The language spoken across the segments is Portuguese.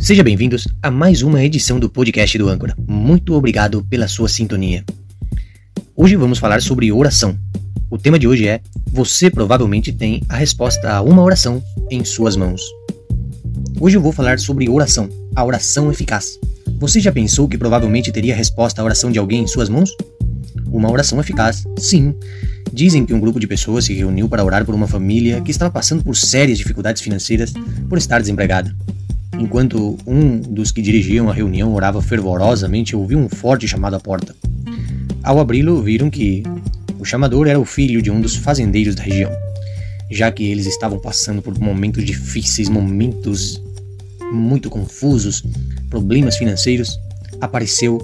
Sejam bem-vindos a mais uma edição do podcast do Âncora. Muito obrigado pela sua sintonia. Hoje vamos falar sobre oração. O tema de hoje é: Você provavelmente tem a resposta a uma oração em suas mãos. Hoje eu vou falar sobre oração, a oração eficaz. Você já pensou que provavelmente teria a resposta à oração de alguém em suas mãos? Uma oração eficaz, sim. Dizem que um grupo de pessoas se reuniu para orar por uma família que estava passando por sérias dificuldades financeiras por estar desempregada. Enquanto um dos que dirigiam a reunião orava fervorosamente, ouviu um forte chamado à porta. Ao abri-lo, viram que o chamador era o filho de um dos fazendeiros da região. Já que eles estavam passando por momentos difíceis, momentos muito confusos, problemas financeiros, apareceu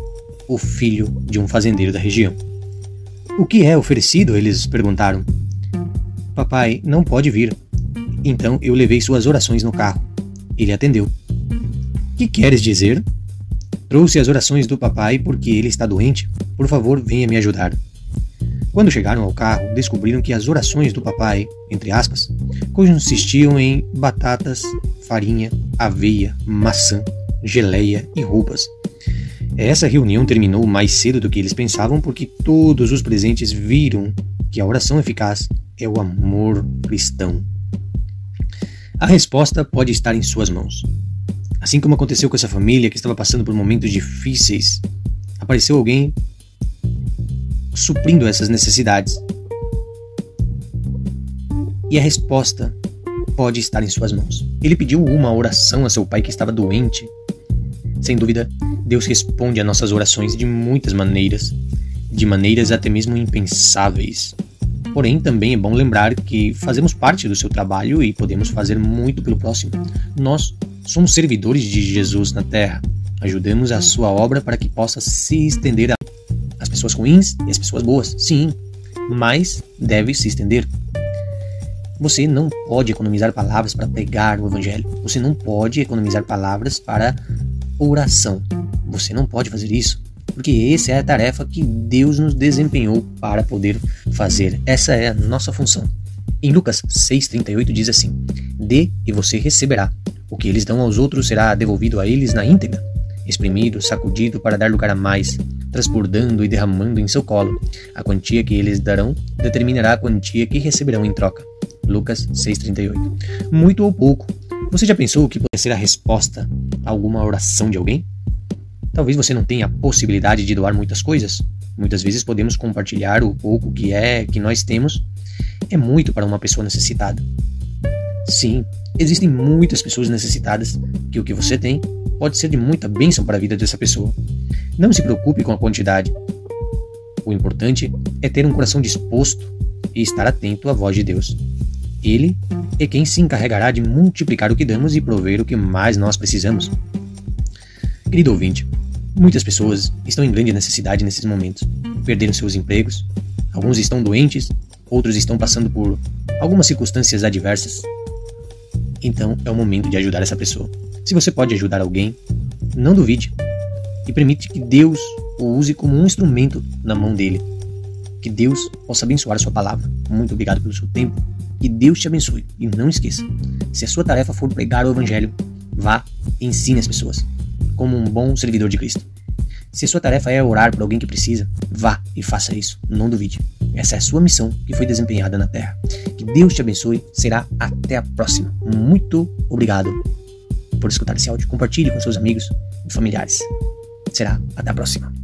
o filho de um fazendeiro da região. O que é oferecido? Eles perguntaram. Papai não pode vir. Então eu levei suas orações no carro. Ele atendeu. Que queres dizer? Trouxe as orações do papai porque ele está doente. Por favor, venha me ajudar. Quando chegaram ao carro, descobriram que as orações do papai, entre aspas, consistiam em batatas, farinha, aveia, maçã, geleia e roupas. Essa reunião terminou mais cedo do que eles pensavam porque todos os presentes viram que a oração eficaz é o amor cristão. A resposta pode estar em suas mãos. Assim como aconteceu com essa família que estava passando por momentos difíceis, apareceu alguém suprindo essas necessidades. E a resposta pode estar em suas mãos. Ele pediu uma oração a seu pai que estava doente. Sem dúvida, Deus responde a nossas orações de muitas maneiras, de maneiras até mesmo impensáveis. Porém, também é bom lembrar que fazemos parte do seu trabalho e podemos fazer muito pelo próximo. Nós somos servidores de Jesus na terra. Ajudemos a sua obra para que possa se estender às pessoas ruins e às pessoas boas. Sim, mas deve se estender. Você não pode economizar palavras para pregar o evangelho. Você não pode economizar palavras para oração. Você não pode fazer isso, porque essa é a tarefa que Deus nos desempenhou para poder fazer. Essa é a nossa função. Em Lucas 6,38 diz assim: Dê e você receberá. O que eles dão aos outros será devolvido a eles na íntegra, exprimido, sacudido para dar lugar a mais, transbordando e derramando em seu colo. A quantia que eles darão determinará a quantia que receberão em troca. Lucas 6,38. Muito ou pouco. Você já pensou o que pode ser a resposta a alguma oração de alguém? Talvez você não tenha a possibilidade de doar muitas coisas. Muitas vezes podemos compartilhar o pouco que é que nós temos. É muito para uma pessoa necessitada. Sim, existem muitas pessoas necessitadas que o que você tem pode ser de muita bênção para a vida dessa pessoa. Não se preocupe com a quantidade. O importante é ter um coração disposto e estar atento à voz de Deus. Ele é quem se encarregará de multiplicar o que damos e prover o que mais nós precisamos. Querido ouvinte, Muitas pessoas estão em grande necessidade nesses momentos. Perderam seus empregos, alguns estão doentes, outros estão passando por algumas circunstâncias adversas. Então é o momento de ajudar essa pessoa. Se você pode ajudar alguém, não duvide e permite que Deus o use como um instrumento na mão dele. Que Deus possa abençoar a sua palavra. Muito obrigado pelo seu tempo. Que Deus te abençoe. E não esqueça: se a sua tarefa for pregar o Evangelho, vá e ensine as pessoas como um bom servidor de Cristo. Se sua tarefa é orar por alguém que precisa, vá e faça isso, não duvide. Essa é a sua missão que foi desempenhada na Terra. Que Deus te abençoe, será até a próxima. Muito obrigado por escutar esse áudio. Compartilhe com seus amigos e familiares. Será até a próxima.